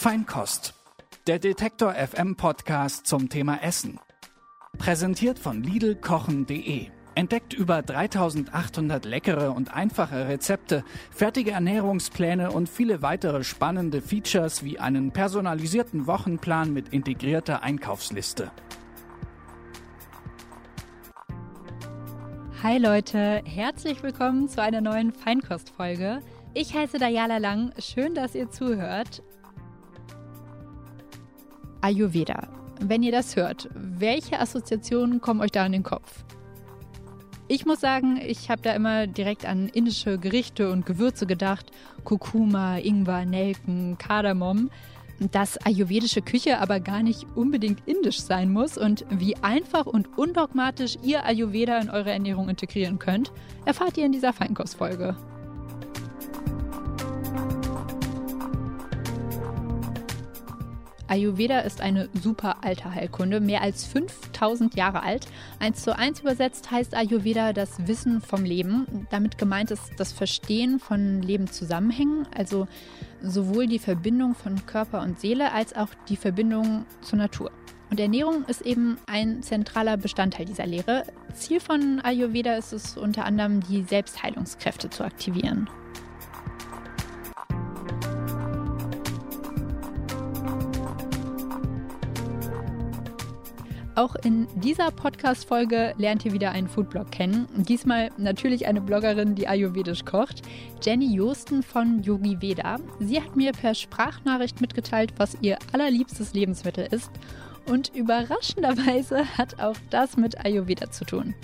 Feinkost. Der Detektor FM Podcast zum Thema Essen. Präsentiert von Lidlkochen.de. Entdeckt über 3800 leckere und einfache Rezepte, fertige Ernährungspläne und viele weitere spannende Features wie einen personalisierten Wochenplan mit integrierter Einkaufsliste. Hi Leute, herzlich willkommen zu einer neuen Feinkostfolge. Ich heiße Dayala Lang, schön, dass ihr zuhört. Ayurveda. Wenn ihr das hört, welche Assoziationen kommen euch da in den Kopf? Ich muss sagen, ich habe da immer direkt an indische Gerichte und Gewürze gedacht. Kurkuma, Ingwer, Nelken, Kardamom. Dass ayurvedische Küche aber gar nicht unbedingt indisch sein muss und wie einfach und undogmatisch ihr Ayurveda in eure Ernährung integrieren könnt, erfahrt ihr in dieser Feinkostfolge. Ayurveda ist eine super alte Heilkunde, mehr als 5000 Jahre alt. Eins zu eins übersetzt heißt Ayurveda das Wissen vom Leben. Damit gemeint ist das Verstehen von Lebenszusammenhängen, also sowohl die Verbindung von Körper und Seele als auch die Verbindung zur Natur. Und Ernährung ist eben ein zentraler Bestandteil dieser Lehre. Ziel von Ayurveda ist es unter anderem, die Selbstheilungskräfte zu aktivieren. Auch in dieser Podcast-Folge lernt ihr wieder einen Foodblog kennen. Diesmal natürlich eine Bloggerin, die ayurvedisch kocht, Jenny Josten von Yogi Veda. Sie hat mir per Sprachnachricht mitgeteilt, was ihr allerliebstes Lebensmittel ist. Und überraschenderweise hat auch das mit Ayurveda zu tun.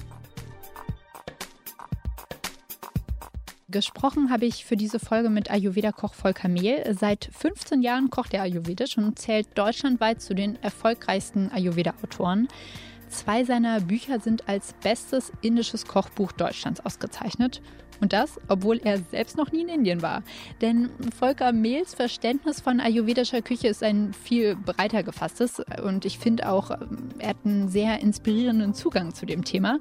Gesprochen habe ich für diese Folge mit Ayurveda-Koch Volker Mehl. Seit 15 Jahren kocht er ayurvedisch und zählt deutschlandweit zu den erfolgreichsten Ayurveda-Autoren. Zwei seiner Bücher sind als bestes indisches Kochbuch Deutschlands ausgezeichnet. Und das, obwohl er selbst noch nie in Indien war. Denn Volker Mehls Verständnis von ayurvedischer Küche ist ein viel breiter gefasstes. Und ich finde auch, er hat einen sehr inspirierenden Zugang zu dem Thema.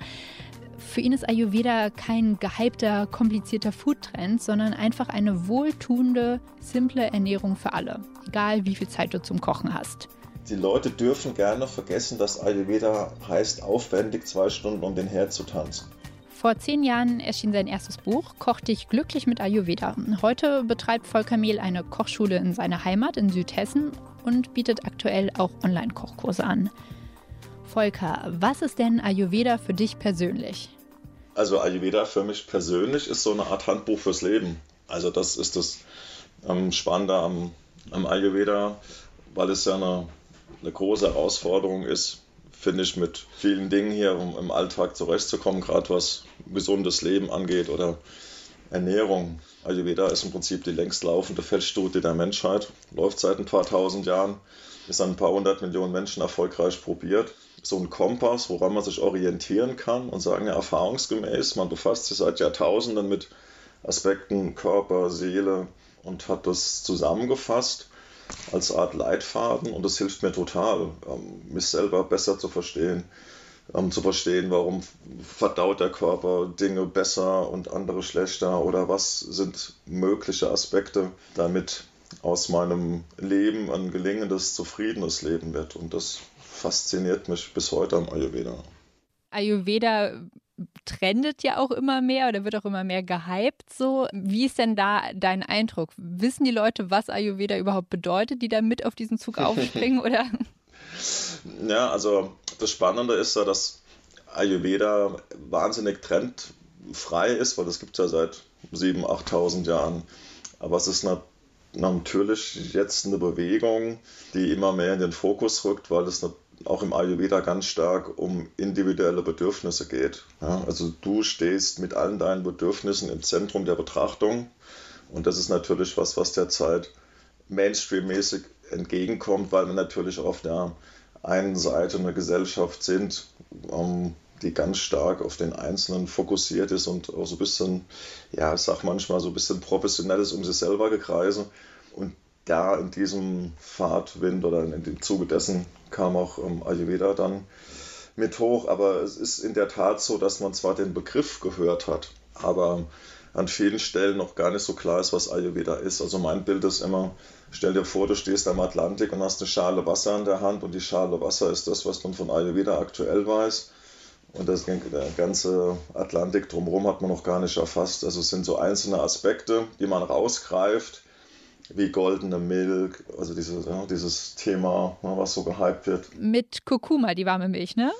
Für ihn ist Ayurveda kein gehypter, komplizierter Foodtrend, sondern einfach eine wohltuende, simple Ernährung für alle, egal wie viel Zeit du zum Kochen hast. Die Leute dürfen gerne vergessen, dass Ayurveda heißt, aufwendig zwei Stunden um den Herd zu tanzen. Vor zehn Jahren erschien sein erstes Buch, Koch dich glücklich mit Ayurveda. Heute betreibt Volker Mehl eine Kochschule in seiner Heimat in Südhessen und bietet aktuell auch Online-Kochkurse an. Volker, was ist denn Ayurveda für dich persönlich? Also Ayurveda für mich persönlich ist so eine Art Handbuch fürs Leben. Also das ist das ähm, Spannende am, am, Ayurveda, weil es ja eine, eine große Herausforderung ist, finde ich, mit vielen Dingen hier, um im Alltag zurechtzukommen, gerade was gesundes Leben angeht oder Ernährung. Ayurveda ist im Prinzip die längst laufende Feldstudie der Menschheit, läuft seit ein paar tausend Jahren, ist an ein paar hundert Millionen Menschen erfolgreich probiert so ein Kompass, woran man sich orientieren kann und sagen ja erfahrungsgemäß, man befasst sich seit Jahrtausenden mit Aspekten Körper, Seele und hat das zusammengefasst als Art Leitfaden und das hilft mir total, ähm, mich selber besser zu verstehen, ähm, zu verstehen, warum verdaut der Körper Dinge besser und andere schlechter oder was sind mögliche Aspekte, damit aus meinem Leben ein gelingendes, zufriedenes Leben wird. Und das fasziniert mich bis heute am Ayurveda. Ayurveda trendet ja auch immer mehr oder wird auch immer mehr gehypt. So, wie ist denn da dein Eindruck? Wissen die Leute, was Ayurveda überhaupt bedeutet, die da mit auf diesen Zug aufspringen oder? Ja, also das Spannende ist ja, dass Ayurveda wahnsinnig trendfrei ist, weil das gibt es ja seit 7.000, 8.000 Jahren. Aber es ist natürlich jetzt eine Bewegung, die immer mehr in den Fokus rückt, weil es auch im Ayurveda ganz stark um individuelle Bedürfnisse geht. Ja, also du stehst mit allen deinen Bedürfnissen im Zentrum der Betrachtung und das ist natürlich was, was derzeit Mainstream-mäßig entgegenkommt, weil wir natürlich auf der einen Seite eine Gesellschaft sind, ähm, die ganz stark auf den Einzelnen fokussiert ist und auch so ein bisschen, ja, ich sag manchmal so ein bisschen professionelles um sich selber gekreise. Und da in diesem Fahrtwind oder in dem Zuge dessen kam auch ähm, Ayurveda dann mit hoch. Aber es ist in der Tat so, dass man zwar den Begriff gehört hat, aber an vielen Stellen noch gar nicht so klar ist, was Ayurveda ist. Also mein Bild ist immer, stell dir vor, du stehst am Atlantik und hast eine Schale Wasser in der Hand und die Schale Wasser ist das, was man von Ayurveda aktuell weiß. Und das, der ganze Atlantik drumherum hat man noch gar nicht erfasst. Also es sind so einzelne Aspekte, die man rausgreift, wie goldene Milch, also dieses, ja, dieses Thema, was so gehypt wird. Mit Kurkuma, die warme Milch, ne?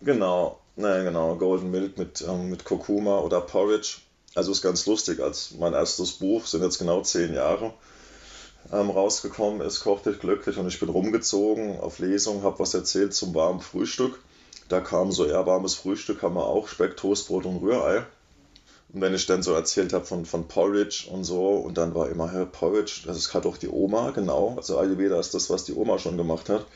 Genau, naja, genau, Golden Milk mit, ähm, mit Kurkuma oder Porridge. Also ist ganz lustig, als mein erstes Buch, sind jetzt genau zehn Jahre, ähm, rausgekommen ist, kochte ich glücklich und ich bin rumgezogen auf Lesung, habe was erzählt zum warmen Frühstück. Da kam so eher warmes Frühstück, haben wir auch Speck, Toastbrot und Rührei. Und wenn ich dann so erzählt habe von, von Porridge und so, und dann war immer, hey, Porridge, das ist gerade auch die Oma, genau. Also Ayurveda ist das, was die Oma schon gemacht hat.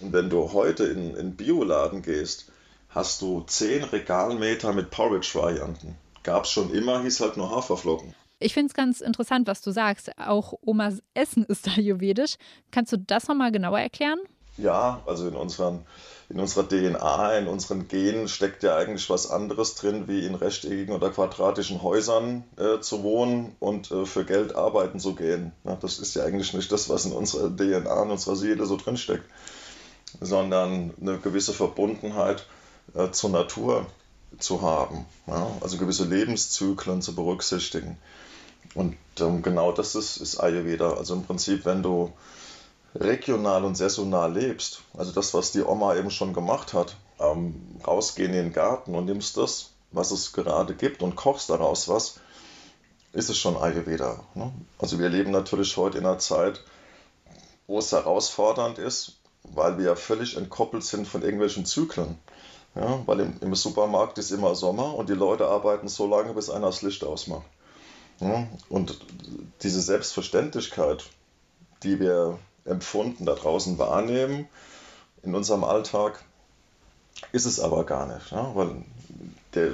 Und wenn du heute in in Bioladen gehst, hast du zehn Regalmeter mit Porridge-Varianten. Gab es schon immer, hieß halt nur Haferflocken. Ich finde es ganz interessant, was du sagst. Auch Omas Essen ist ayurvedisch. Kannst du das nochmal genauer erklären? Ja, also in, unseren, in unserer DNA, in unseren Genen steckt ja eigentlich was anderes drin, wie in rechteckigen oder quadratischen Häusern äh, zu wohnen und äh, für Geld arbeiten zu gehen. Ja, das ist ja eigentlich nicht das, was in unserer DNA, in unserer Seele so drinsteckt, sondern eine gewisse Verbundenheit äh, zur Natur zu haben. Ja? Also gewisse Lebenszyklen zu berücksichtigen. Und ähm, genau das ist, ist Ayurveda. Also im Prinzip, wenn du regional und saisonal lebst, also das, was die Oma eben schon gemacht hat, ähm, rausgehen in den Garten und nimmst das, was es gerade gibt und kochst daraus was, ist es schon Ayurveda. Ne? Also wir leben natürlich heute in einer Zeit, wo es herausfordernd ist, weil wir ja völlig entkoppelt sind von irgendwelchen Zyklen. Ja, weil im, im, Supermarkt ist immer Sommer und die Leute arbeiten so lange, bis einer das Licht ausmacht. Ja, und diese Selbstverständlichkeit, die wir empfunden da draußen wahrnehmen in unserem Alltag, ist es aber gar nicht. Ja, weil der,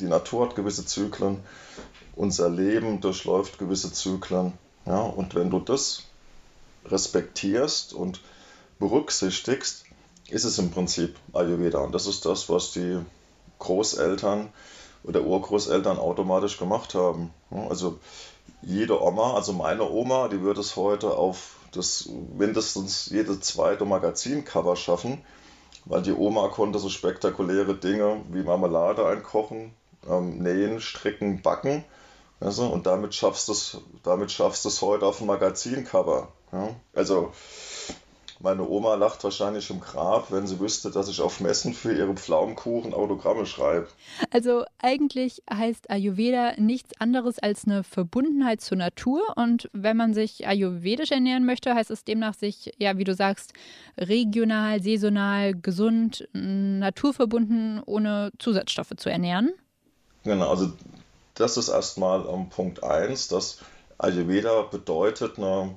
die Natur hat gewisse Zyklen, unser Leben durchläuft gewisse Zyklen. Ja, und wenn du das respektierst und berücksichtigst, ist es im Prinzip Ayurveda. Und das ist das, was die Großeltern oder Urgroßeltern automatisch gemacht haben. Also jede Oma, also meine Oma, die würde es heute auf das mindestens jede zweite Magazincover schaffen, weil die Oma konnte so spektakuläre Dinge wie Marmelade einkochen, ähm, nähen, stricken, backen. Also, und damit schaffst du es, heute auf dem Magazincover. Ja? Also meine Oma lacht wahrscheinlich im Grab, wenn sie wüsste, dass ich auf Messen für ihre Pflaumenkuchen Autogramme schreibe. Also eigentlich heißt Ayurveda nichts anderes als eine Verbundenheit zur Natur. Und wenn man sich ayurvedisch ernähren möchte, heißt es demnach sich, ja, wie du sagst, regional, saisonal, gesund, naturverbunden, ohne Zusatzstoffe zu ernähren. Genau, also das ist erstmal um, Punkt 1, dass Ayurveda bedeutet eine,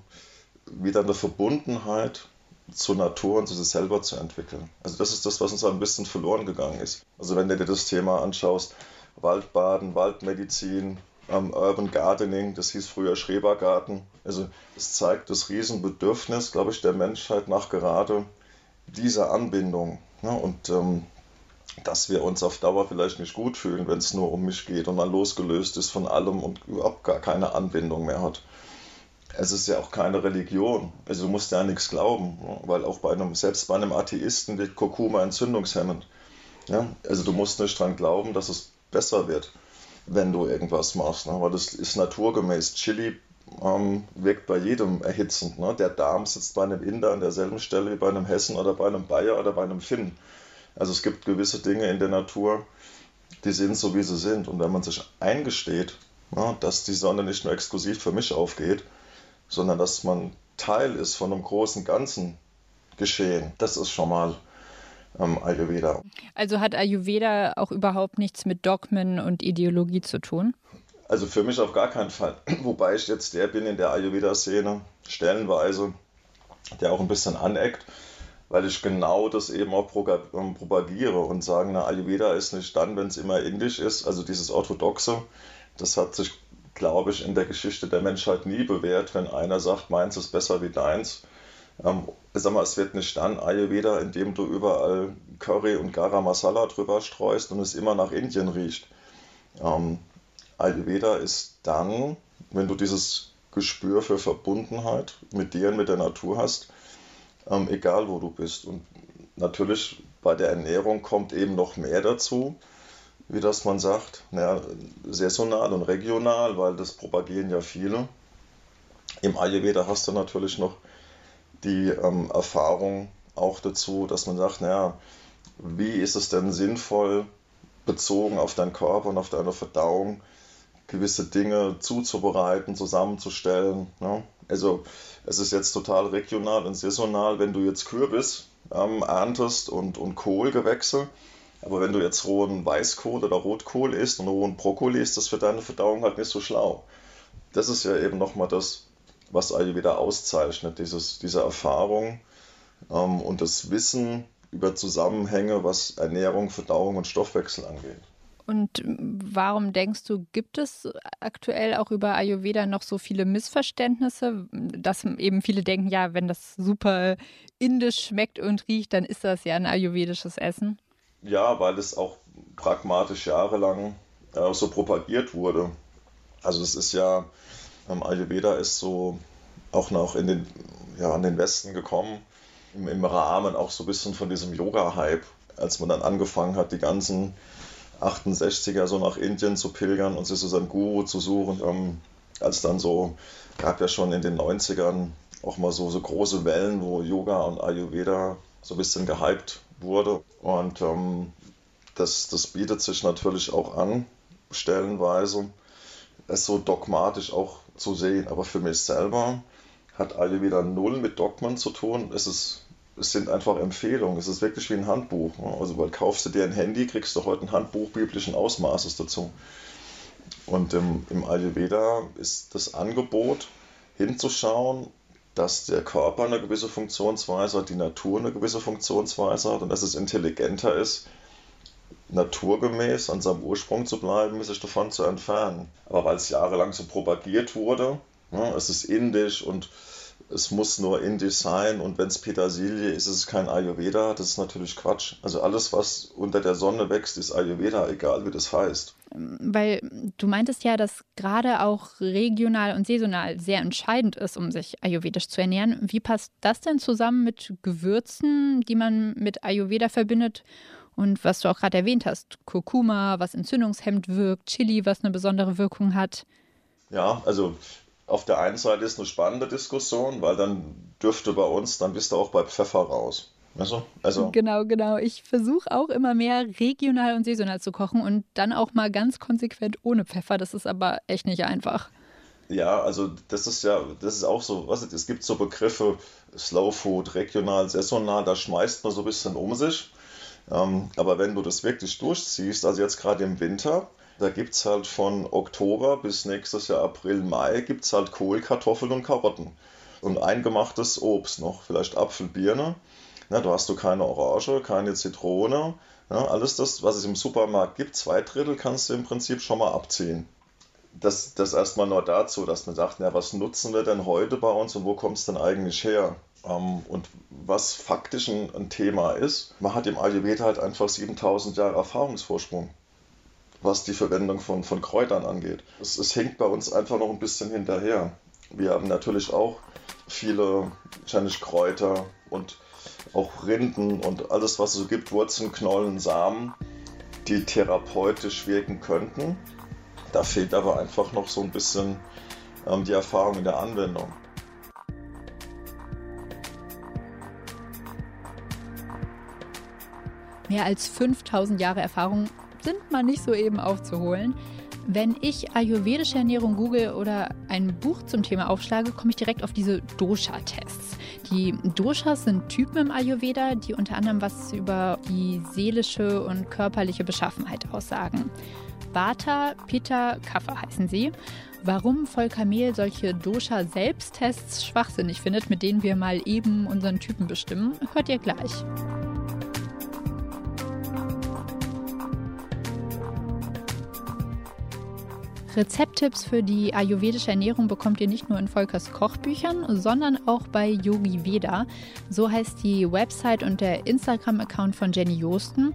wieder eine Verbundenheit zur Natur und zu sich selber zu entwickeln. Also das ist das, was uns ein bisschen verloren gegangen ist. Also wenn du dir das Thema anschaust, Waldbaden, Waldmedizin, ähm, Urban Gardening, das hieß früher Schrebergarten. Also es zeigt das Riesenbedürfnis, glaube ich, der Menschheit nach gerade dieser Anbindung. Ne? Und ähm, dass wir uns auf Dauer vielleicht nicht gut fühlen, wenn es nur um mich geht und man losgelöst ist von allem und überhaupt gar keine Anbindung mehr hat es ist ja auch keine Religion. Also du musst ja nichts glauben, weil auch bei einem, selbst bei einem Atheisten wird Kurkuma entzündungshemmend. Ja? Also du musst nicht dran glauben, dass es besser wird, wenn du irgendwas machst, ne? weil das ist naturgemäß. Chili ähm, wirkt bei jedem erhitzend. Ne? Der Darm sitzt bei einem Inder an derselben Stelle wie bei einem Hessen oder bei einem Bayer oder bei einem Finn. Also es gibt gewisse Dinge in der Natur, die sind so, wie sie sind. Und wenn man sich eingesteht, ne, dass die Sonne nicht nur exklusiv für mich aufgeht, sondern dass man Teil ist von einem großen Ganzen geschehen. Das ist schon mal ähm, Ayurveda. Also hat Ayurveda auch überhaupt nichts mit Dogmen und Ideologie zu tun? Also für mich auf gar keinen Fall. Wobei ich jetzt der bin in der Ayurveda-Szene, stellenweise, der auch ein bisschen aneckt, weil ich genau das eben auch ähm, propagiere und sagen, na, Ayurveda ist nicht dann, wenn es immer indisch ist, also dieses Orthodoxe, das hat sich glaube ich, in der Geschichte der Menschheit nie bewährt, wenn einer sagt, meins ist besser wie deins. Ähm, sag mal, es wird nicht dann Ayurveda, indem du überall Curry und Garam Masala drüber streust und es immer nach Indien riecht. Ähm, Ayurveda ist dann, wenn du dieses Gespür für Verbundenheit mit dir und mit der Natur hast, ähm, egal wo du bist. Und natürlich bei der Ernährung kommt eben noch mehr dazu, wie das man sagt, naja, saisonal und regional, weil das propagieren ja viele. Im Ayurveda hast du natürlich noch die ähm, Erfahrung auch dazu, dass man sagt, naja, wie ist es denn sinnvoll, bezogen auf deinen Körper und auf deine Verdauung, gewisse Dinge zuzubereiten, zusammenzustellen. Ne? Also es ist jetzt total regional und saisonal, wenn du jetzt Kürbis ähm, erntest und, und Kohlgewächse, aber wenn du jetzt rohen Weißkohl oder Rotkohl isst und rohen Brokkoli, ist das für deine Verdauung halt nicht so schlau. Das ist ja eben nochmal das, was Ayurveda auszeichnet, dieses, diese Erfahrung ähm, und das Wissen über Zusammenhänge, was Ernährung, Verdauung und Stoffwechsel angeht. Und warum denkst du, gibt es aktuell auch über Ayurveda noch so viele Missverständnisse, dass eben viele denken, ja, wenn das super indisch schmeckt und riecht, dann ist das ja ein ayurvedisches Essen? Ja, weil es auch pragmatisch jahrelang äh, so propagiert wurde. Also es ist ja, ähm, Ayurveda ist so auch noch in den, ja, an den Westen gekommen, im, im Rahmen auch so ein bisschen von diesem Yoga-Hype, als man dann angefangen hat, die ganzen 68er so nach Indien zu pilgern und sich so seinen Guru zu suchen. Ähm, als dann so, gab ja schon in den 90ern auch mal so, so große Wellen, wo Yoga und Ayurveda so ein bisschen gehypt wurde. Und ähm, das, das bietet sich natürlich auch an, stellenweise, es so dogmatisch auch zu sehen. Aber für mich selber hat Ayurveda null mit Dogmen zu tun. Es ist es sind einfach Empfehlungen. Es ist wirklich wie ein Handbuch. Also, weil kaufst du dir ein Handy, kriegst du heute ein Handbuch biblischen Ausmaßes dazu. Und im, im Ayurveda ist das Angebot, hinzuschauen, dass der Körper eine gewisse Funktionsweise hat, die Natur eine gewisse Funktionsweise hat und dass es intelligenter ist, naturgemäß an seinem Ursprung zu bleiben, sich davon zu entfernen. Aber weil es jahrelang so propagiert wurde, ne, es ist indisch und es muss nur indisch sein und wenn es Petersilie ist, ist es kein Ayurveda. Das ist natürlich Quatsch. Also alles, was unter der Sonne wächst, ist Ayurveda, egal wie das heißt. Weil du meintest ja, dass gerade auch regional und saisonal sehr entscheidend ist, um sich ayurvedisch zu ernähren. Wie passt das denn zusammen mit Gewürzen, die man mit Ayurveda verbindet? Und was du auch gerade erwähnt hast, Kurkuma, was entzündungshemmend wirkt, Chili, was eine besondere Wirkung hat. Ja, also auf der einen Seite ist eine spannende Diskussion, weil dann dürfte bei uns, dann bist du auch bei Pfeffer raus. Also, also. Genau, genau. Ich versuche auch immer mehr regional und saisonal zu kochen und dann auch mal ganz konsequent ohne Pfeffer. Das ist aber echt nicht einfach. Ja, also das ist ja, das ist auch so, was es gibt so Begriffe Slow Food, regional, saisonal, da schmeißt man so ein bisschen um sich. Ähm, aber wenn du das wirklich durchziehst, also jetzt gerade im Winter, da gibt es halt von Oktober bis nächstes Jahr April, Mai gibt es halt Kohl, Kartoffeln und Karotten. Und eingemachtes Obst noch, vielleicht Apfel, Birne. Na, da hast du keine Orange, keine Zitrone. Ja, alles das, was es im Supermarkt gibt, zwei Drittel kannst du im Prinzip schon mal abziehen. Das, das erstmal nur dazu, dass man sagt, na, was nutzen wir denn heute bei uns und wo kommt es denn eigentlich her? Ähm, und was faktisch ein, ein Thema ist, man hat im Ayurveda halt einfach 7000 Jahre Erfahrungsvorsprung was die Verwendung von, von Kräutern angeht. Es, es hinkt bei uns einfach noch ein bisschen hinterher. Wir haben natürlich auch viele wahrscheinlich Kräuter und auch Rinden und alles, was es so gibt, Wurzeln, Knollen, Samen, die therapeutisch wirken könnten. Da fehlt aber einfach noch so ein bisschen ähm, die Erfahrung in der Anwendung. Mehr als 5000 Jahre Erfahrung sind mal nicht so eben aufzuholen. Wenn ich ayurvedische Ernährung google oder ein Buch zum Thema aufschlage, komme ich direkt auf diese Dosha-Tests. Die Doshas sind Typen im Ayurveda, die unter anderem was über die seelische und körperliche Beschaffenheit aussagen. Vata, Pitta, Kapha heißen sie. Warum Volker Mehl solche Dosha-Selbsttests schwachsinnig findet, mit denen wir mal eben unseren Typen bestimmen, hört ihr gleich. Rezepttipps für die ayurvedische Ernährung bekommt ihr nicht nur in Volkers Kochbüchern, sondern auch bei Yogi Veda. So heißt die Website und der Instagram-Account von Jenny Josten.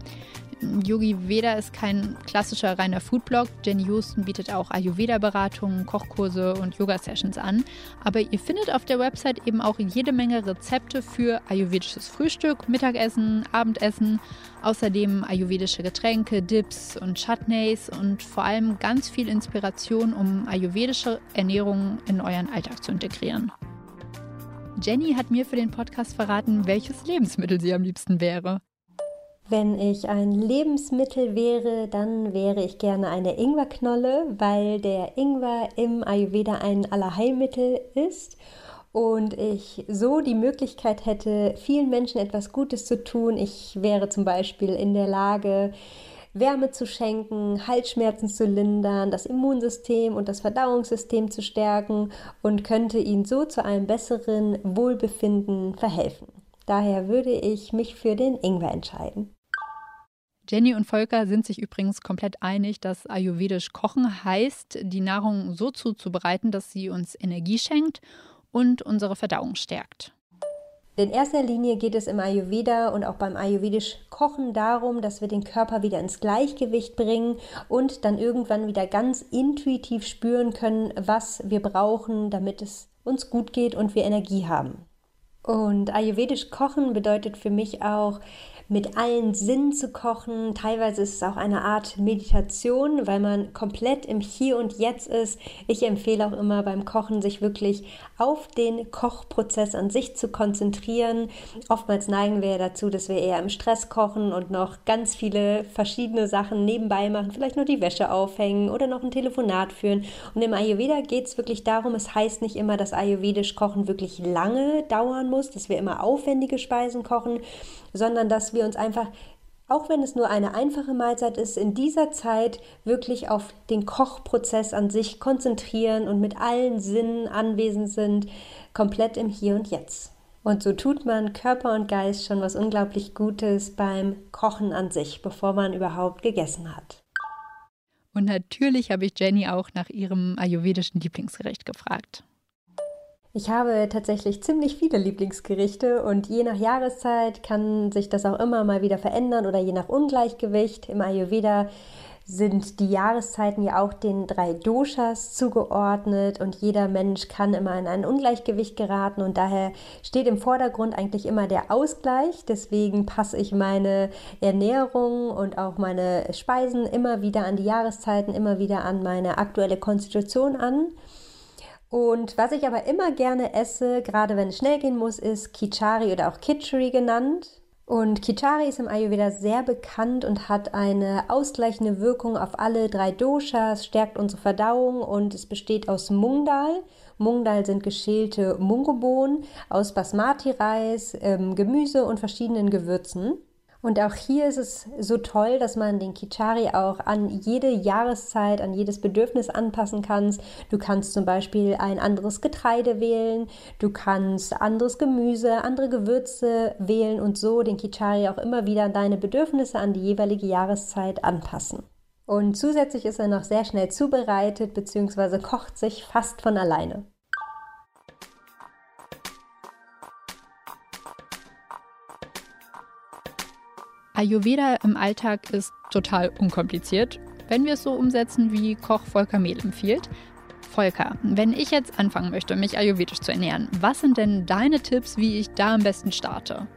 Yogi Veda ist kein klassischer reiner Foodblog. Jenny Houston bietet auch Ayurveda-Beratungen, Kochkurse und Yoga-Sessions an. Aber ihr findet auf der Website eben auch jede Menge Rezepte für ayurvedisches Frühstück, Mittagessen, Abendessen, außerdem ayurvedische Getränke, Dips und Chutneys und vor allem ganz viel Inspiration, um ayurvedische Ernährung in euren Alltag zu integrieren. Jenny hat mir für den Podcast verraten, welches Lebensmittel sie am liebsten wäre. Wenn ich ein Lebensmittel wäre, dann wäre ich gerne eine Ingwerknolle, weil der Ingwer im Ayurveda ein Allerheilmittel ist und ich so die Möglichkeit hätte, vielen Menschen etwas Gutes zu tun. Ich wäre zum Beispiel in der Lage, Wärme zu schenken, Halsschmerzen zu lindern, das Immunsystem und das Verdauungssystem zu stärken und könnte ihnen so zu einem besseren Wohlbefinden verhelfen. Daher würde ich mich für den Ingwer entscheiden. Jenny und Volker sind sich übrigens komplett einig, dass ayurvedisch kochen heißt, die Nahrung so zuzubereiten, dass sie uns Energie schenkt und unsere Verdauung stärkt. In erster Linie geht es im Ayurveda und auch beim ayurvedisch Kochen darum, dass wir den Körper wieder ins Gleichgewicht bringen und dann irgendwann wieder ganz intuitiv spüren können, was wir brauchen, damit es uns gut geht und wir Energie haben. Und ayurvedisch Kochen bedeutet für mich auch, mit allen Sinnen zu kochen. Teilweise ist es auch eine Art Meditation, weil man komplett im Hier und Jetzt ist. Ich empfehle auch immer beim Kochen, sich wirklich auf den Kochprozess an sich zu konzentrieren. Oftmals neigen wir ja dazu, dass wir eher im Stress kochen und noch ganz viele verschiedene Sachen nebenbei machen, vielleicht nur die Wäsche aufhängen oder noch ein Telefonat führen. Und im Ayurveda geht es wirklich darum, es heißt nicht immer, dass ayurvedisch Kochen wirklich lange dauern muss, dass wir immer aufwendige Speisen kochen, sondern dass wir uns einfach, auch wenn es nur eine einfache Mahlzeit ist, in dieser Zeit wirklich auf den Kochprozess an sich konzentrieren und mit allen Sinnen anwesend sind, komplett im Hier und Jetzt. Und so tut man Körper und Geist schon was unglaublich Gutes beim Kochen an sich, bevor man überhaupt gegessen hat. Und natürlich habe ich Jenny auch nach ihrem ayurvedischen Lieblingsgericht gefragt. Ich habe tatsächlich ziemlich viele Lieblingsgerichte und je nach Jahreszeit kann sich das auch immer mal wieder verändern oder je nach Ungleichgewicht. Im Ayurveda sind die Jahreszeiten ja auch den drei Doshas zugeordnet und jeder Mensch kann immer in ein Ungleichgewicht geraten und daher steht im Vordergrund eigentlich immer der Ausgleich. Deswegen passe ich meine Ernährung und auch meine Speisen immer wieder an die Jahreszeiten, immer wieder an meine aktuelle Konstitution an. Und was ich aber immer gerne esse, gerade wenn es schnell gehen muss, ist Kichari oder auch Kitchery genannt. Und Kichari ist im Ayurveda sehr bekannt und hat eine ausgleichende Wirkung auf alle drei Doshas, stärkt unsere Verdauung und es besteht aus Mungdal. Mungdal sind geschälte Mungobohnen aus Basmati-Reis, ähm, Gemüse und verschiedenen Gewürzen. Und auch hier ist es so toll, dass man den Kichari auch an jede Jahreszeit, an jedes Bedürfnis anpassen kannst. Du kannst zum Beispiel ein anderes Getreide wählen, du kannst anderes Gemüse, andere Gewürze wählen und so den Kichari auch immer wieder an deine Bedürfnisse an die jeweilige Jahreszeit anpassen. Und zusätzlich ist er noch sehr schnell zubereitet bzw. kocht sich fast von alleine. Ayurveda im Alltag ist total unkompliziert, wenn wir es so umsetzen, wie Koch Volker Mehl empfiehlt. Volker, wenn ich jetzt anfangen möchte, mich ayurvedisch zu ernähren, was sind denn deine Tipps, wie ich da am besten starte?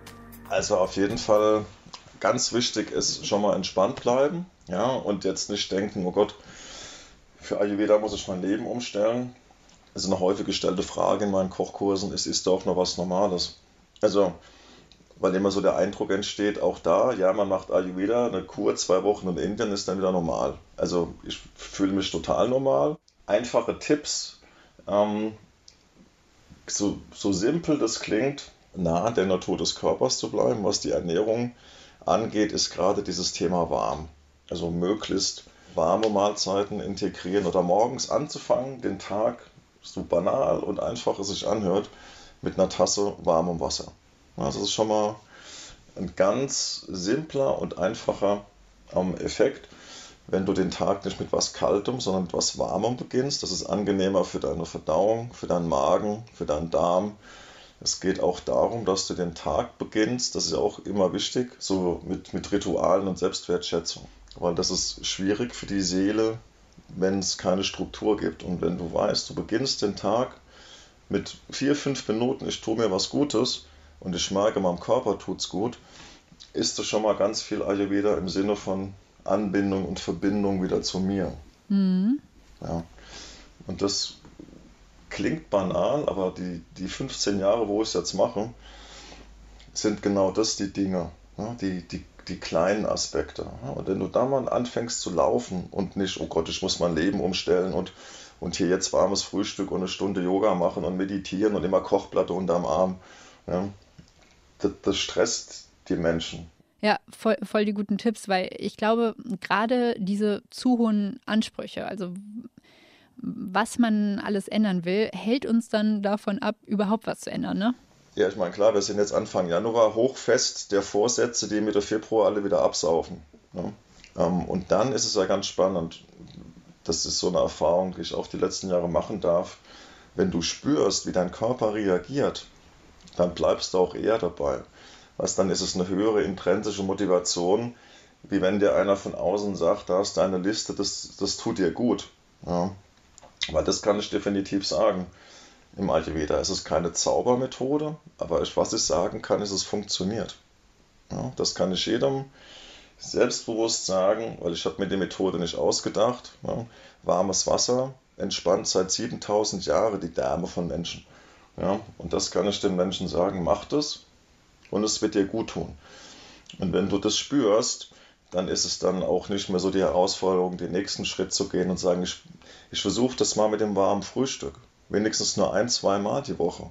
Also auf jeden Fall ganz wichtig ist schon mal entspannt bleiben, ja, und jetzt nicht denken, oh Gott, für Ayurveda muss ich mein Leben umstellen. Also eine häufig gestellte Frage in meinen Kochkursen ist, ist da auch noch was Normales? Also weil immer so der Eindruck entsteht, auch da, ja, man macht Ayurveda, eine Kur, zwei Wochen in Indien ist dann wieder normal. Also ich fühle mich total normal. Einfache Tipps, ähm, so, so simpel das klingt, nah an der Natur des Körpers zu bleiben, was die Ernährung angeht, ist gerade dieses Thema warm. Also möglichst warme Mahlzeiten integrieren oder morgens anzufangen, den Tag, so banal und einfach es sich anhört, mit einer Tasse warmem Wasser. Also das ist schon mal ein ganz simpler und einfacher ähm, Effekt, wenn du den Tag nicht mit was Kaltem, sondern mit was Warmem beginnst. Das ist angenehmer für deine Verdauung, für deinen Magen, für deinen Darm, Es geht auch darum, dass du den Tag beginnst, das ist auch immer wichtig, so mit, mit Ritualen und Selbstwertschätzung. Weil das ist schwierig für die Seele, wenn es keine Struktur gibt. Und wenn du weißt, du beginnst den Tag mit vier, fünf Minuten, ich tue mir was Gutes und ich merke, meinem Körper tut es gut, ist das schon mal ganz viel Ayurveda im Sinne von Anbindung und Verbindung wieder zu mir. Mhm. Ja. Und das klingt banal, aber die, die 15 Jahre, wo ich es jetzt mache, sind genau das die Dinge, ja, die, die, die kleinen Aspekte. Und wenn du da mal anfängst zu laufen und nicht, oh Gott, ich muss mein Leben umstellen und, und hier jetzt warmes Frühstück und eine Stunde Yoga machen und meditieren und immer Kochplatte unterm Arm, ja, das, das stresst die Menschen. Ja, voll, voll die guten Tipps, weil ich glaube, gerade diese zu hohen Ansprüche, also was man alles ändern will, hält uns dann davon ab, überhaupt was zu ändern, ne? Ja, ich meine, klar, wir sind jetzt Anfang Januar, Hochfest der Vorsätze, die Mitte Februar alle wieder absaufen. Ne? Ähm, und dann ist es ja ganz spannend, das ist so eine Erfahrung, die ich auch die letzten Jahre machen darf. Wenn du spürst, wie dein Körper reagiert, dann bleibst du auch eher dabei. Was dann ist es eine höhere intrinsische Motivation, wie wenn dir einer von außen sagt, da ist deine Liste, das, das tut dir gut. Ja. Weil das kann ich definitiv sagen. Im Ayurveda ist es keine Zaubermethode, aber ich, was ich sagen kann, ist, es funktioniert. Ja, das kann ich jedem selbstbewusst sagen, weil ich habe mir die Methode nicht ausgedacht. Ja, warmes Wasser entspannt seit 7000 Jahren die Därme von Menschen. Ja, und das kann ich den Menschen sagen, mach das und es wird dir gut tun. Und wenn du das spürst, dann ist es dann auch nicht mehr so die Herausforderung, den nächsten Schritt zu gehen und sagen, ich, ich versuche das mal mit dem warmen Frühstück. Wenigstens nur ein, zwei Mal die Woche.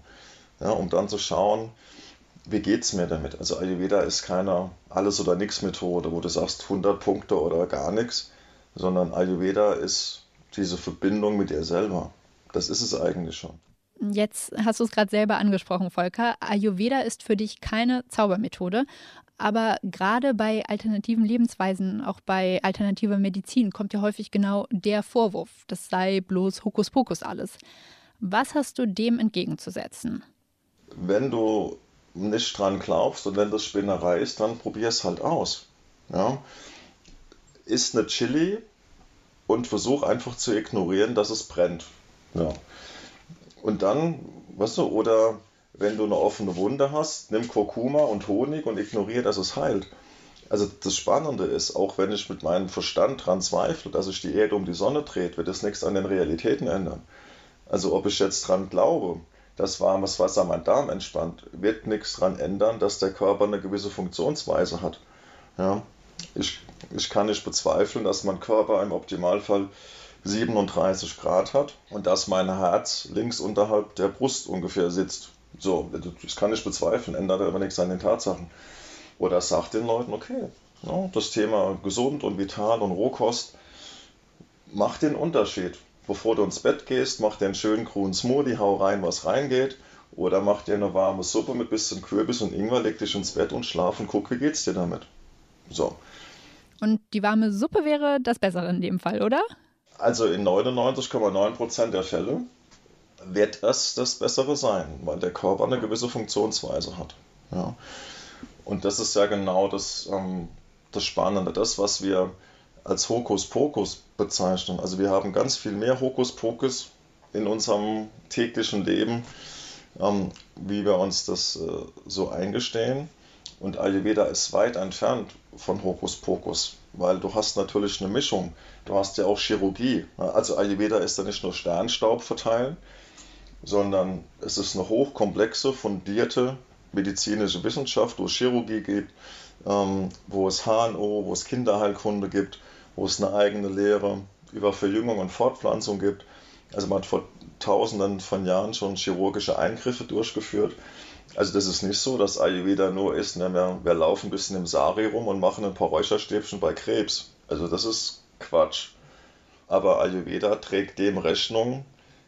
Ja, um dann zu schauen, wie geht es mir damit? Also Ayurveda ist keine Alles- oder Nichts-Methode, wo du sagst 100 Punkte oder gar nichts, sondern Ayurveda ist diese Verbindung mit dir selber. Das ist es eigentlich schon. Jetzt hast du es gerade selber angesprochen, Volker. Ayurveda ist für dich keine Zaubermethode. Aber gerade bei alternativen Lebensweisen, auch bei alternativer Medizin, kommt ja häufig genau der Vorwurf, das sei bloß Hokuspokus alles. Was hast du dem entgegenzusetzen? Wenn du nicht dran glaubst und wenn das Spinnerei ist, dann probier es halt aus. Ja? Iss eine Chili und versuch einfach zu ignorieren, dass es brennt. Ja. Und dann, weißt du, oder wenn du eine offene Wunde hast, nimm Kurkuma und Honig und ignoriere, dass es heilt. Also das Spannende ist, auch wenn ich mit meinem Verstand dran zweifle, dass sich die Erde um die Sonne dreht, wird das nichts an den Realitäten ändern. Also ob ich jetzt dran glaube, dass warmes Wasser mein Darm entspannt, wird nichts dran ändern, dass der Körper eine gewisse Funktionsweise hat. Ja, ich, ich kann nicht bezweifeln, dass mein Körper im Optimalfall 37 Grad hat und dass mein Herz links unterhalb der Brust ungefähr sitzt. So, das kann ich bezweifeln, ändert aber nichts an den Tatsachen. Oder sagt den Leuten, okay, ja, das Thema gesund und vital und Rohkost macht den Unterschied. Bevor du ins Bett gehst, mach dir einen schönen grünen Smoothie, hau rein, was reingeht. Oder mach dir eine warme Suppe mit bisschen Kürbis und Ingwer, leg dich ins Bett und schlaf und guck, wie geht's dir damit. So. Und die warme Suppe wäre das Bessere in dem Fall, oder? Also in 99,9% der Fälle wird es das Bessere sein, weil der Körper eine gewisse Funktionsweise hat. Ja. Und das ist ja genau das, ähm, das Spannende, das, was wir als Hokuspokus bezeichnen. Also wir haben ganz viel mehr Hokuspokus in unserem täglichen Leben, ähm, wie wir uns das äh, so eingestehen. Und Ayurveda ist weit entfernt von Hokuspokus, weil du hast natürlich eine Mischung. Du hast ja auch Chirurgie. Also Ayurveda ist ja nicht nur Sternstaub verteilen, sondern es ist eine hochkomplexe, fundierte medizinische Wissenschaft, wo es Chirurgie gibt, ähm, wo es HNO, wo es Kinderheilkunde gibt, wo es eine eigene Lehre über Verjüngung und Fortpflanzung gibt. Also man hat vor tausenden von Jahren schon chirurgische Eingriffe durchgeführt. Also das ist nicht so, dass Ayurveda nur ist, ne, wir, wir laufen ein bisschen im Sari rum und machen ein paar Räucherstäbchen bei Krebs. Also das ist Quatsch. Aber Ayurveda trägt dem Rechnung,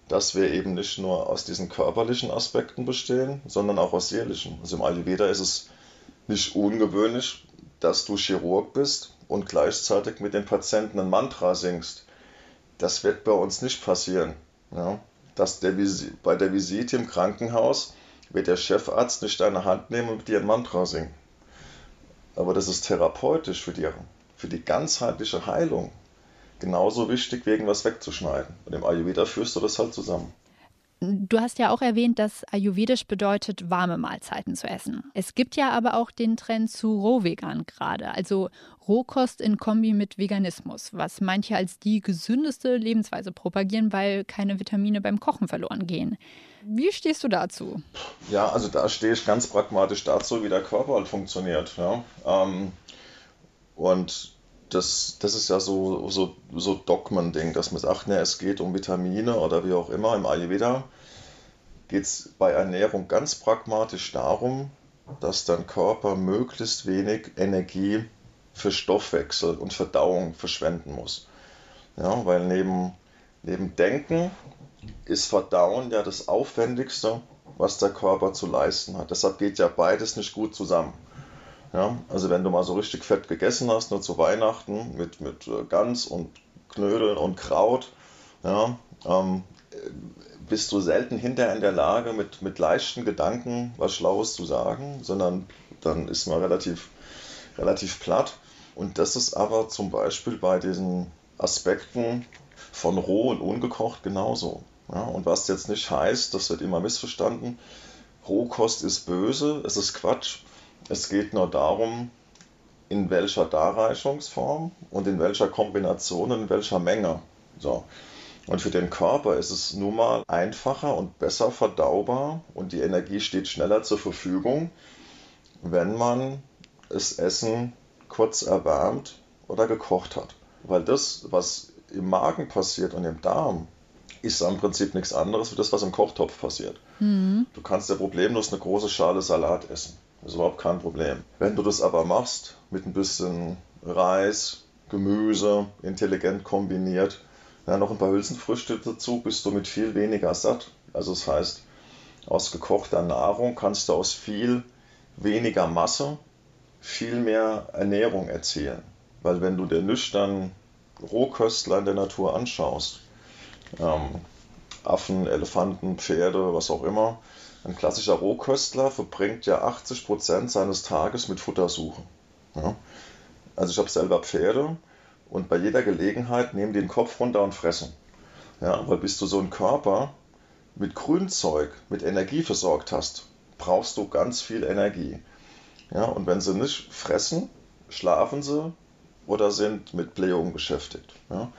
dass wir eben nicht nur aus diesen körperlichen Aspekten bestehen, sondern auch aus seelischen. Also im Ayurveda ist es nicht ungewöhnlich, dass du Chirurg bist und gleichzeitig mit den Patienten ein Mantra singst. Das wird bei uns nicht passieren. Ja? Dass der, bei der Visite im Krankenhaus wird der Chefarzt nicht deine Hand nehmen und dir ein Mantra singen. Aber das ist therapeutisch für die, für die ganzheitliche Heilung genauso wichtig, wie irgendwas wegzuschneiden. Und im Ayurveda führst du das halt zusammen. Du hast ja auch erwähnt, dass Ayurvedisch bedeutet, warme Mahlzeiten zu essen. Es gibt ja aber auch den Trend zu Rohvegan gerade, also Rohkost in Kombi mit Veganismus, was manche als die gesündeste Lebensweise propagieren, weil keine Vitamine beim Kochen verloren gehen. Wie stehst du dazu? Ja, also da stehe ich ganz pragmatisch dazu, wie der Körper halt funktioniert. Ja. Ähm, und das, das ist ja so, so, so Dogmen-Ding, dass man sagt, ne, es geht um Vitamine oder wie auch immer. Im Ayurveda geht es bei Ernährung ganz pragmatisch darum, dass dein Körper möglichst wenig Energie für Stoffwechsel und Verdauung verschwenden muss. Ja, weil neben, neben Denken ist Verdauen ja das Aufwendigste, was der Körper zu leisten hat. Deshalb geht ja beides nicht gut zusammen. Ja, also wenn du mal so richtig fett gegessen hast, nur zu Weihnachten mit, mit äh, Gans und Knödeln und Kraut, ja, ähm, bist du selten hinterher in der Lage, mit, mit leichten Gedanken was Schlaues zu sagen, sondern dann ist man relativ, relativ platt. Und das ist aber zum Beispiel bei diesen Aspekten von roh und ungekocht genauso. Ja, und was jetzt nicht heißt, das wird immer missverstanden, Rohkost ist böse, es ist Quatsch. Es geht nur darum, in welcher Darreichungsform und in welcher Kombination und in welcher Menge. So. Und für den Körper ist es nun mal einfacher und besser verdaubar und die Energie steht schneller zur Verfügung, wenn man das Essen kurz erwärmt oder gekocht hat. Weil das, was im Magen passiert und im Darm, ist im Prinzip nichts anderes als das, was im Kochtopf passiert. Mhm. Du kannst ja problemlos eine große Schale Salat essen. Das ist überhaupt kein Problem. Wenn du das aber machst mit ein bisschen Reis, Gemüse, intelligent kombiniert, ja, noch ein paar Hülsenfrüchte dazu, bist du mit viel weniger satt. Also das heißt, aus gekochter Nahrung kannst du aus viel weniger Masse viel mehr Ernährung erzielen. Weil wenn du dir nüchtern Rohköstler in der Natur anschaust, ähm, Affen, Elefanten, Pferde, was auch immer, ein klassischer Rohköstler verbringt ja 80 Prozent seines Tages mit Futtersuche. Ja? Also ich habe selber Pferde und bei jeder Gelegenheit nehmen die den Kopf runter und fressen. Ja, weil bis du so einen Körper mit Grünzeug, mit Energie versorgt hast, brauchst du ganz viel Energie. Ja, und wenn sie nicht fressen, schlafen sie oder sind mit Blähungen beschäftigt. Ja,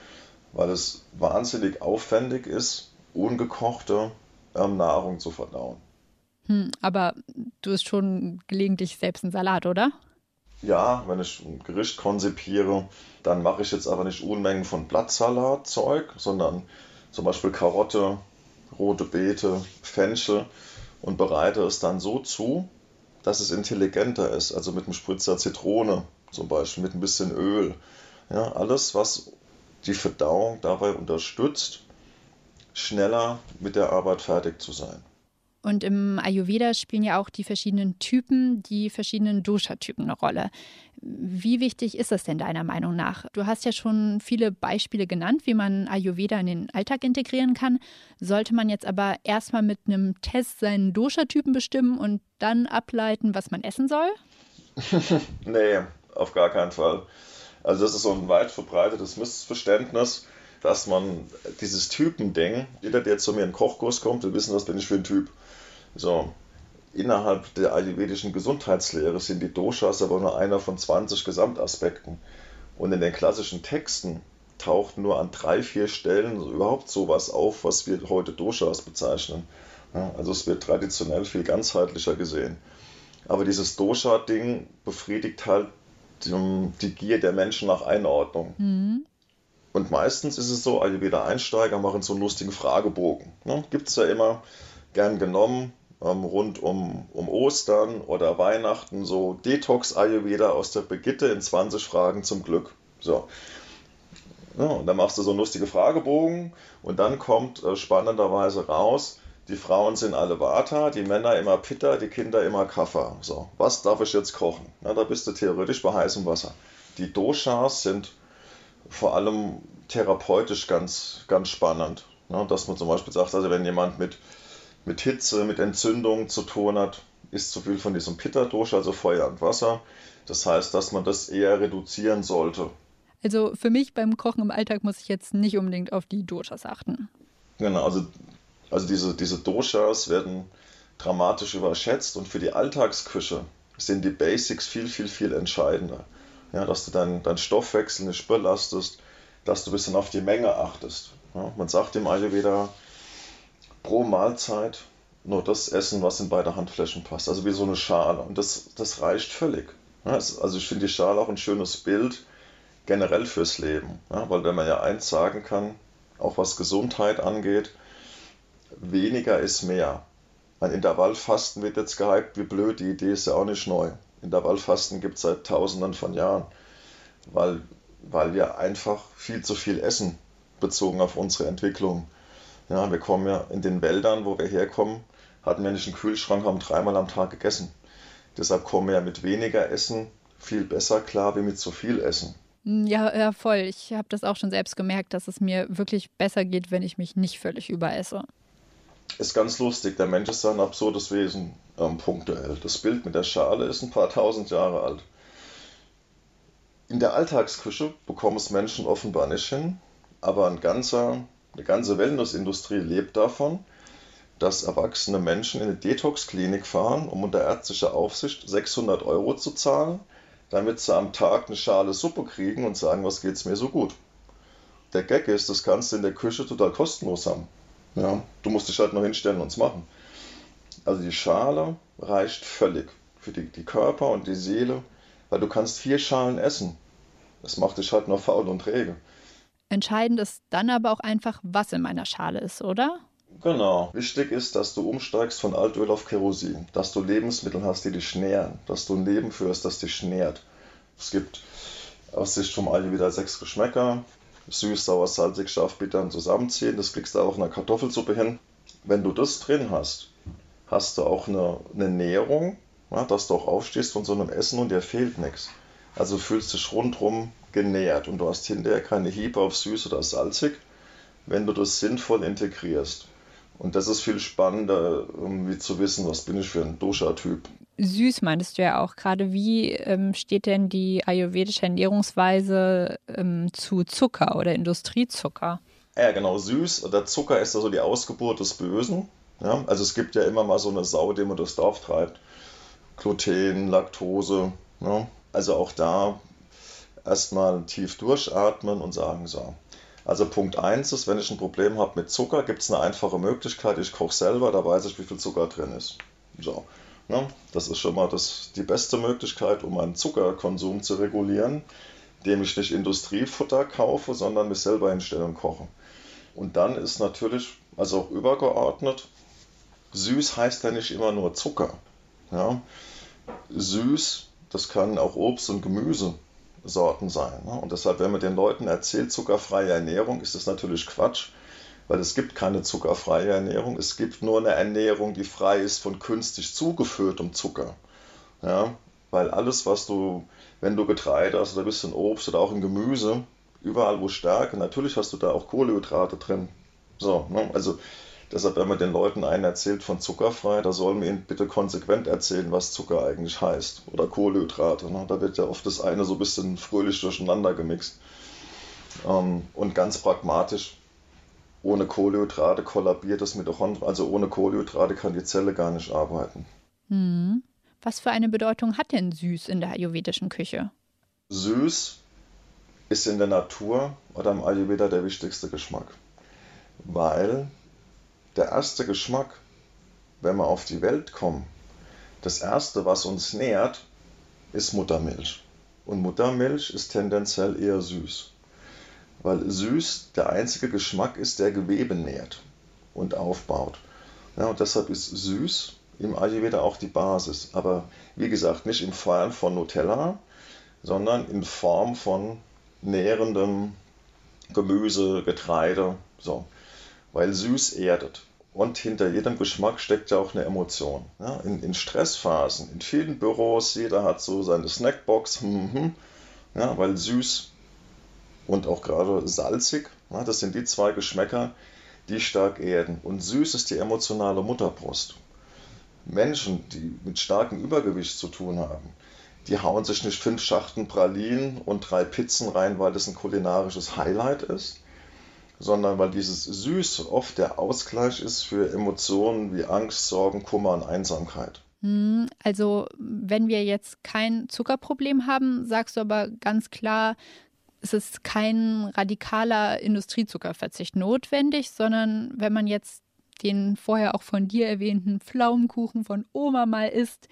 weil es wahnsinnig aufwendig ist, ungekochte ähm, Nahrung zu verdauen. Hm, aber du isst schon gelegentlich selbst einen Salat, oder? Ja, wenn ich ein Gericht konzipiere, dann mache ich jetzt aber nicht Unmengen von Blattsalatzeug, sondern zum Beispiel Karotte, rote Beete, Fenchel und bereite es dann so zu, dass es intelligenter ist. Also mit einem Spritzer Zitrone zum Beispiel, mit ein bisschen Öl. Ja, alles, was die Verdauung dabei unterstützt, schneller mit der Arbeit fertig zu sein. Und im Ayurveda spielen ja auch die verschiedenen Typen, die verschiedenen Dosha-Typen eine Rolle. Wie wichtig ist das denn deiner Meinung nach? Du hast ja schon viele Beispiele genannt, wie man Ayurveda in den Alltag integrieren kann. Sollte man jetzt aber erstmal mit einem Test seinen Dosha-Typen bestimmen und dann ableiten, was man essen soll? nee, auf gar keinen Fall. Also das ist so ein weit verbreitetes Missverständnis, dass man dieses Typending, jeder, der zu mir in den Kochkurs kommt, will wissen, was bin ich für ein Typ. So, innerhalb der ayurvedischen Gesundheitslehre sind die Doshas aber nur einer von 20 Gesamtaspekten. Und in den klassischen Texten taucht nur an drei, vier Stellen überhaupt sowas auf, was wir heute Doshas bezeichnen. Also es wird traditionell viel ganzheitlicher gesehen. Aber dieses Dosha-Ding befriedigt halt die, die, Gier der Menschen nach Einordnung. Mhm. Und meistens ist es so, Ayurveda-Einsteiger machen so einen lustigen Fragebogen. Ne? Gibt es ja immer gern genommen ähm, rund um, um Ostern oder Weihnachten, so Detox-Ayurveda aus der Begitte in 20 Fragen zum Glück. So. Ja, und dann machst du so einen lustigen Fragebogen und dann kommt äh, spannenderweise raus, die Frauen sind alle Vata, die Männer immer Pitta, die Kinder immer Kapha. So, was darf ich jetzt kochen? Na, da bist du theoretisch bei heißem Wasser. Die Doshas sind vor allem therapeutisch ganz, ganz spannend. Ne? Dass man zum Beispiel sagt, also wenn jemand mit mit Hitze, mit Entzündung zu tun hat, ist zu viel von diesem Pitta durch, also Feuer und Wasser. Das heißt, dass man das eher reduzieren sollte. Also für mich beim Kochen im Alltag muss ich jetzt nicht unbedingt auf die Doshas achten. Genau, also, also diese, diese Doshas werden dramatisch überschätzt und für die Alltagsküche sind die Basics viel, viel, viel entscheidender. Ja, dass du deinen dein Stoffwechsel nicht belastest, dass du ein bisschen auf die Menge achtest. Ja, man sagt im Ayurveda, pro Mahlzeit nur das essen, was in beide Handflächen passt. Also wie so eine Schale. Und das, das reicht völlig. Ja, also ich finde die Schale auch ein schönes Bild generell fürs Leben. Ja, weil wenn man ja eins sagen kann, auch was Gesundheit angeht, weniger ist mehr. Ein Intervallfasten wird jetzt gehypt, wie blöd, die Idee ist ja auch nicht neu. Intervallfasten gibt es seit tausenden von Jahren, weil, weil wir einfach viel zu viel essen, bezogen auf unsere Entwicklung. Ja, wir kommen ja in den Wäldern, wo wir herkommen, hatten wir nicht einen Kühlschrank, haben dreimal am Tag gegessen. Deshalb kommen wir ja mit weniger Essen viel besser klar wie mit zu viel Essen. Ja, ja, voll. Ich habe das auch schon selbst gemerkt, dass es mir wirklich besser geht, wenn ich mich nicht völlig überesse. Ist ganz lustig. Der Mensch ist ein absurdes Wesen, ähm, punktuell. Das Bild mit der Schale ist ein paar tausend Jahre alt. In der Alltagsküche bekommen es Menschen offenbar nicht hin, aber ein ganzer, eine ganze Wellnessindustrie lebt davon, dass erwachsene Menschen in eine Detox-Klinik fahren, um unter ärztlicher Aufsicht 600 Euro zu zahlen damit sie am Tag eine Schale Suppe kriegen und sagen, was geht's mir so gut. Der Gag ist, das kannst du in der Küche total kostenlos haben. Ja, du musst dich halt noch hinstellen und es machen. Also die Schale reicht völlig für die, die Körper und die Seele, weil du kannst vier Schalen essen. Das macht dich halt nur faul und träge. Entscheidend ist dann aber auch einfach, was in meiner Schale ist, oder? Genau. Wichtig ist, dass du umsteigst von Altöl auf Kerosin, dass du Lebensmittel hast, die dich nähren, dass du ein Leben führst, das dich nährt. Es gibt aus Sicht vom Ayurveda sechs Geschmäcker, süß, sauer, salzig, scharf, bitter und zusammenziehen. Das kriegst du auch in einer Kartoffelsuppe hin. Wenn du das drin hast, hast du auch eine, eine Nährung, ja, dass du auch aufstehst von so einem Essen und dir fehlt nichts. Also fühlst dich rundherum genährt und du hast hinterher keine Hiebe auf süß oder salzig, wenn du das sinnvoll integrierst. Und das ist viel spannender, irgendwie zu wissen, was bin ich für ein Dosha-Typ. Süß meintest du ja auch gerade. Wie ähm, steht denn die ayurvedische Ernährungsweise ähm, zu Zucker oder Industriezucker? Ja, genau. Süß oder Zucker ist also die Ausgeburt des Bösen. Ja? Also es gibt ja immer mal so eine Sau, die man durchs Dorf treibt. Gluten, Laktose. Ja? Also auch da erstmal tief durchatmen und sagen so, also Punkt 1 ist, wenn ich ein Problem habe mit Zucker, gibt es eine einfache Möglichkeit. Ich koche selber, da weiß ich, wie viel Zucker drin ist. So, ne? Das ist schon mal das, die beste Möglichkeit, um meinen Zuckerkonsum zu regulieren, indem ich nicht Industriefutter kaufe, sondern mich selber hinstelle und koche. Und dann ist natürlich, also auch übergeordnet, süß heißt ja nicht immer nur Zucker. Ja? Süß, das kann auch Obst und Gemüse Sorten sein. Ne? Und deshalb, wenn man den Leuten erzählt, zuckerfreie Ernährung, ist das natürlich Quatsch, weil es gibt keine zuckerfreie Ernährung. Es gibt nur eine Ernährung, die frei ist von künstlich zugeführtem Zucker. Ja? Weil alles, was du, wenn du Getreide hast oder ein bisschen Obst oder auch ein Gemüse, überall wo Stärke, natürlich hast du da auch Kohlenhydrate drin. So, ne? also Deshalb, wenn man den Leuten einen erzählt von zuckerfrei, da sollen wir ihnen bitte konsequent erzählen, was Zucker eigentlich heißt. Oder Kohlenhydrate. Ne? Da wird ja oft das eine so ein bisschen fröhlich durcheinander gemixt. Ähm, und ganz pragmatisch, ohne Kohlenhydrate kollabiert das Mitochondrien. Also ohne Kohlenhydrate kann die Zelle gar nicht arbeiten. Hm. Was für eine Bedeutung hat denn süß in der ayurvedischen Küche? Süß ist in der Natur oder im Ayurveda der wichtigste Geschmack. Weil der erste Geschmack, wenn wir auf die Welt kommen, das erste, was uns nährt, ist Muttermilch. Und Muttermilch ist tendenziell eher süß. Weil süß der einzige Geschmack ist, der Gewebe nährt und aufbaut. Ja, und deshalb ist süß im Ayurveda auch die Basis. Aber wie gesagt, nicht in Form von Nutella, sondern in Form von nährendem Gemüse, Getreide. So. Weil süß erdet. Und hinter jedem Geschmack steckt ja auch eine Emotion. Ja, in, in, Stressphasen, in vielen Büros, jeder hat so seine Snackbox, ja, weil süß und auch gerade salzig, das sind die zwei Geschmäcker, die stark erden. Und süß ist die emotionale Mutterbrust. Menschen, die mit starkem Übergewicht zu tun haben, die hauen sich nicht fünf Schachten Pralinen und drei Pizzen rein, weil das ein kulinarisches Highlight ist, sondern weil dieses Süß oft der Ausgleich ist für Emotionen wie Angst, Sorgen, Kummer und Einsamkeit. Hm, also wenn wir jetzt kein Zuckerproblem haben, sagst du aber ganz klar, es ist kein radikaler Industriezuckerverzicht notwendig, sondern wenn man jetzt den vorher auch von dir erwähnten Pflaumenkuchen von Oma mal isst,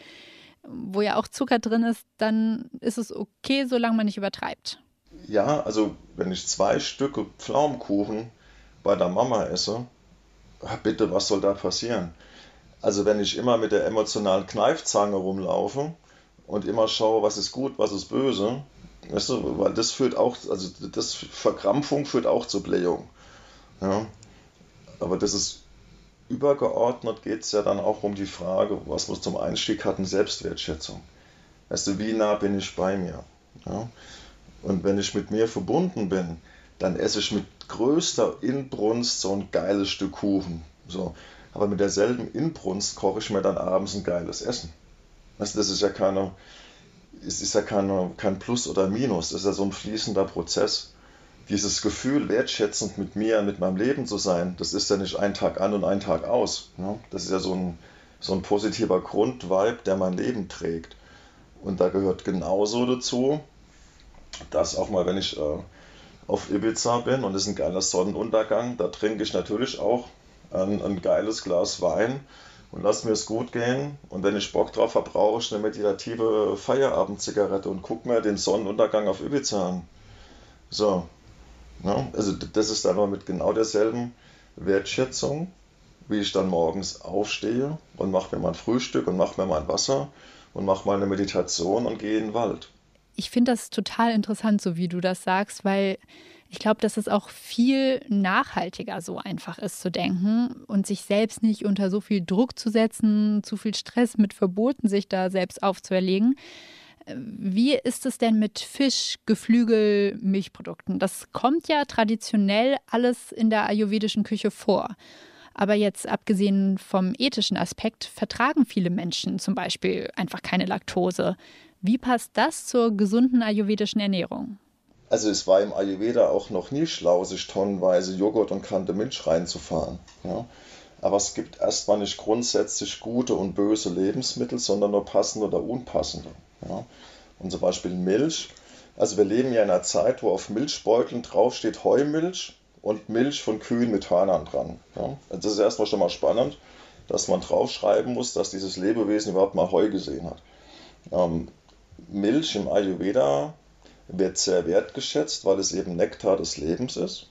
wo ja auch Zucker drin ist, dann ist es okay, solange man nicht übertreibt. Ja, also wenn ich zwei Stücke Pflaumenkuchen bei der Mama esse, bitte, was soll da passieren? Also wenn ich immer mit der emotionalen Kneifzange rumlaufe und immer schaue, was ist gut, was ist böse, weißt du, weil das führt auch, also das Verkrampfung führt auch zur Blähung. Ja? Aber das ist übergeordnet geht es ja dann auch um die Frage, was wir zum Einstieg hatten, Selbstwertschätzung. Weißt du, wie nah bin ich bei mir? Ja? Und wenn ich mit mir verbunden bin, dann esse ich mit größter Inbrunst so ein geiles Stück Kuchen. So. Aber mit derselben Inbrunst koche ich mir dann abends ein geiles Essen. Weißt du, das ist ja keine, es ist ja keine, kein Plus oder Minus, das ist ja so ein fließender Prozess dieses Gefühl, wertschätzend mit mir, mit meinem Leben zu sein, das ist ja nicht ein Tag an und ein Tag aus. Ne? Das ist ja so ein, so ein positiver Grundvibe, der mein Leben trägt. Und da gehört genauso dazu, dass auch mal, wenn ich äh, auf Ibiza bin und es ist ein geiler Sonnenuntergang, da trinke ich natürlich auch ein, ein geiles Glas Wein und lasse mir es gut gehen. Und wenn ich Bock drauf habe, brauche ich eine meditative Feierabendzigarette und gucke mir den Sonnenuntergang auf Ibiza an. So, ja, also das ist dann mit genau derselben Wertschätzung, wie ich dann morgens aufstehe und mache mir mein Frühstück und mache mir mein Wasser und mache meine Meditation und gehe in den Wald. Ich finde das total interessant, so wie du das sagst, weil ich glaube, dass es auch viel nachhaltiger so einfach ist zu denken und sich selbst nicht unter so viel Druck zu setzen, zu viel Stress mit Verboten sich da selbst aufzuerlegen, wie ist es denn mit Fisch, Geflügel, Milchprodukten? Das kommt ja traditionell alles in der ayurvedischen Küche vor. Aber jetzt abgesehen vom ethischen Aspekt vertragen viele Menschen zum Beispiel einfach keine Laktose. Wie passt das zur gesunden ayurvedischen Ernährung? Also es war im Ayurveda auch noch nie schlau, sich tonnenweise Joghurt und Kante Milch reinzufahren. Ja? Aber es gibt erstmal nicht grundsätzlich gute und böse Lebensmittel, sondern nur passende oder unpassende. Ja. Und zum Beispiel Milch. Also wir leben ja in einer Zeit, wo auf Milchbeuteln draufsteht Heumilch und Milch von Kühen mit Hörnern dran. Ja. Also das ist erstmal schon mal spannend, dass man draufschreiben muss, dass dieses Lebewesen überhaupt mal Heu gesehen hat. Ähm, Milch im Ayurveda wird sehr wertgeschätzt, weil es eben Nektar des Lebens ist.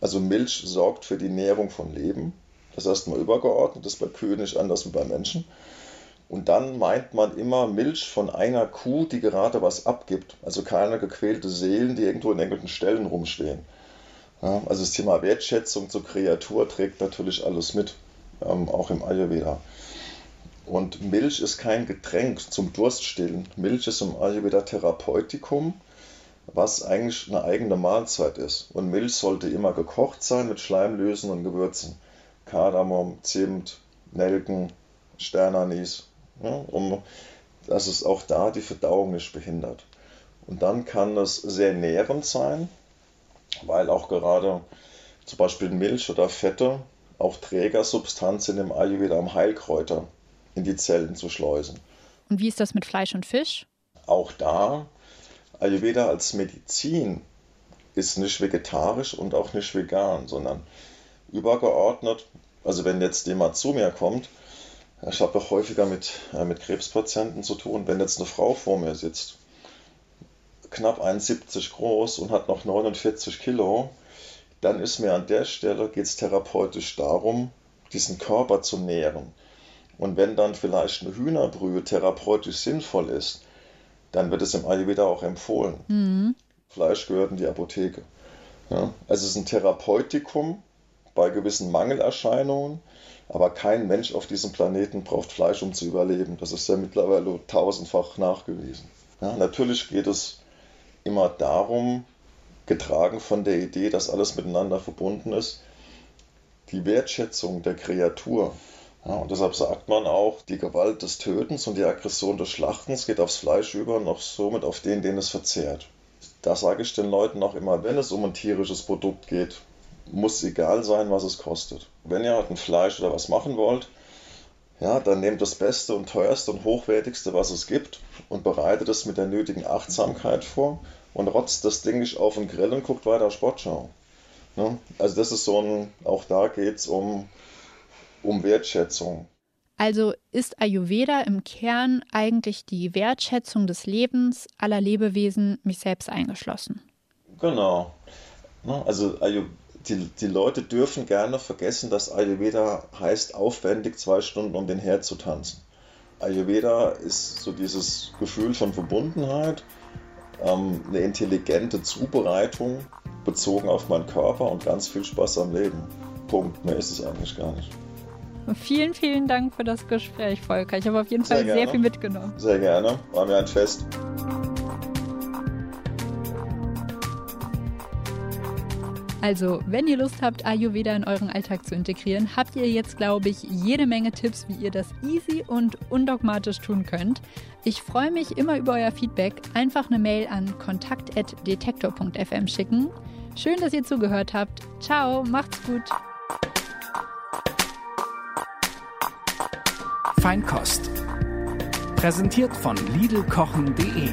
Also Milch sorgt für die Nährung von Leben. Das ist erstmal übergeordnet, das ist bei Kühen nicht anders wie bei Menschen. Und dann meint man immer Milch von einer Kuh, die gerade was abgibt. Also keine gequälte Seelen, die irgendwo in irgendwelchen Stellen rumstehen. Ja, also das Thema Wertschätzung zur Kreatur trägt natürlich alles mit, ähm, auch im Ayurveda. Und Milch ist kein Getränk zum Durststillen. Milch ist im Ayurveda Therapeutikum, was eigentlich eine eigene Mahlzeit ist. Und Milch sollte immer gekocht sein mit Schleimlösen und Gewürzen. Kardamom, Zimt, Nelken, Sternanis ja, um, dass es auch da die Verdauung nicht behindert. Und dann kann es sehr nährend sein, weil auch gerade zum Beispiel Milch oder Fette auch Trägersubstanzen im Ayurveda um Heilkräuter in die Zellen zu schleusen. Und wie ist das mit Fleisch und Fisch? Auch da, Ayurveda als Medizin ist nicht vegetarisch und auch nicht vegan, sondern übergeordnet. Also wenn jetzt jemand zu mir kommt ich habe doch häufiger mit, äh, mit Krebspatienten zu tun. Wenn jetzt eine Frau vor mir sitzt, knapp 1,70 groß und hat noch 49 Kilo, dann ist mir an der Stelle, geht es therapeutisch darum, diesen Körper zu nähren. Und wenn dann vielleicht eine Hühnerbrühe therapeutisch sinnvoll ist, dann wird es im Ayurveda auch empfohlen. Mhm. Fleisch gehört in die Apotheke. Ja? Also es ist ein Therapeutikum bei gewissen Mangelerscheinungen aber kein Mensch auf diesem Planeten braucht Fleisch, um zu überleben. Das ist ja mittlerweile tausendfach nachgewiesen. Ja, natürlich geht es immer darum, getragen von der Idee, dass alles miteinander verbunden ist, die Wertschätzung der Kreatur. Ja, und deshalb sagt man auch, die Gewalt des Tötens und die Aggression des Schlachtens geht aufs Fleisch über und auch somit auf den, den es verzehrt. Da sage ich den Leuten auch immer, wenn es um ein tierisches Produkt geht, muss egal sein, was es kostet. Wenn ihr halt ein Fleisch oder was machen wollt, ja, dann nehmt das Beste und teuerste und hochwertigste, was es gibt und bereitet es mit der nötigen Achtsamkeit vor und rotzt das Ding nicht auf den Grill und guckt weiter Sportschau. Ne? Also das ist so ein, auch da geht es um, um Wertschätzung. Also ist Ayurveda im Kern eigentlich die Wertschätzung des Lebens aller Lebewesen, mich selbst eingeschlossen. Genau. Also die, die Leute dürfen gerne vergessen, dass Ayurveda heißt, aufwendig zwei Stunden um den Herd zu tanzen. Ayurveda ist so dieses Gefühl von Verbundenheit, ähm, eine intelligente Zubereitung bezogen auf meinen Körper und ganz viel Spaß am Leben. Punkt. Mehr ist es eigentlich gar nicht. Vielen, vielen Dank für das Gespräch, Volker. Ich habe auf jeden Fall sehr, sehr viel mitgenommen. Sehr gerne. War mir ein Fest. Also, wenn ihr Lust habt, Ayurveda in euren Alltag zu integrieren, habt ihr jetzt, glaube ich, jede Menge Tipps, wie ihr das easy und undogmatisch tun könnt. Ich freue mich immer über euer Feedback. Einfach eine Mail an kontakt.detektor.fm schicken. Schön, dass ihr zugehört habt. Ciao, macht's gut. Feinkost. Präsentiert von Lidlkochen.de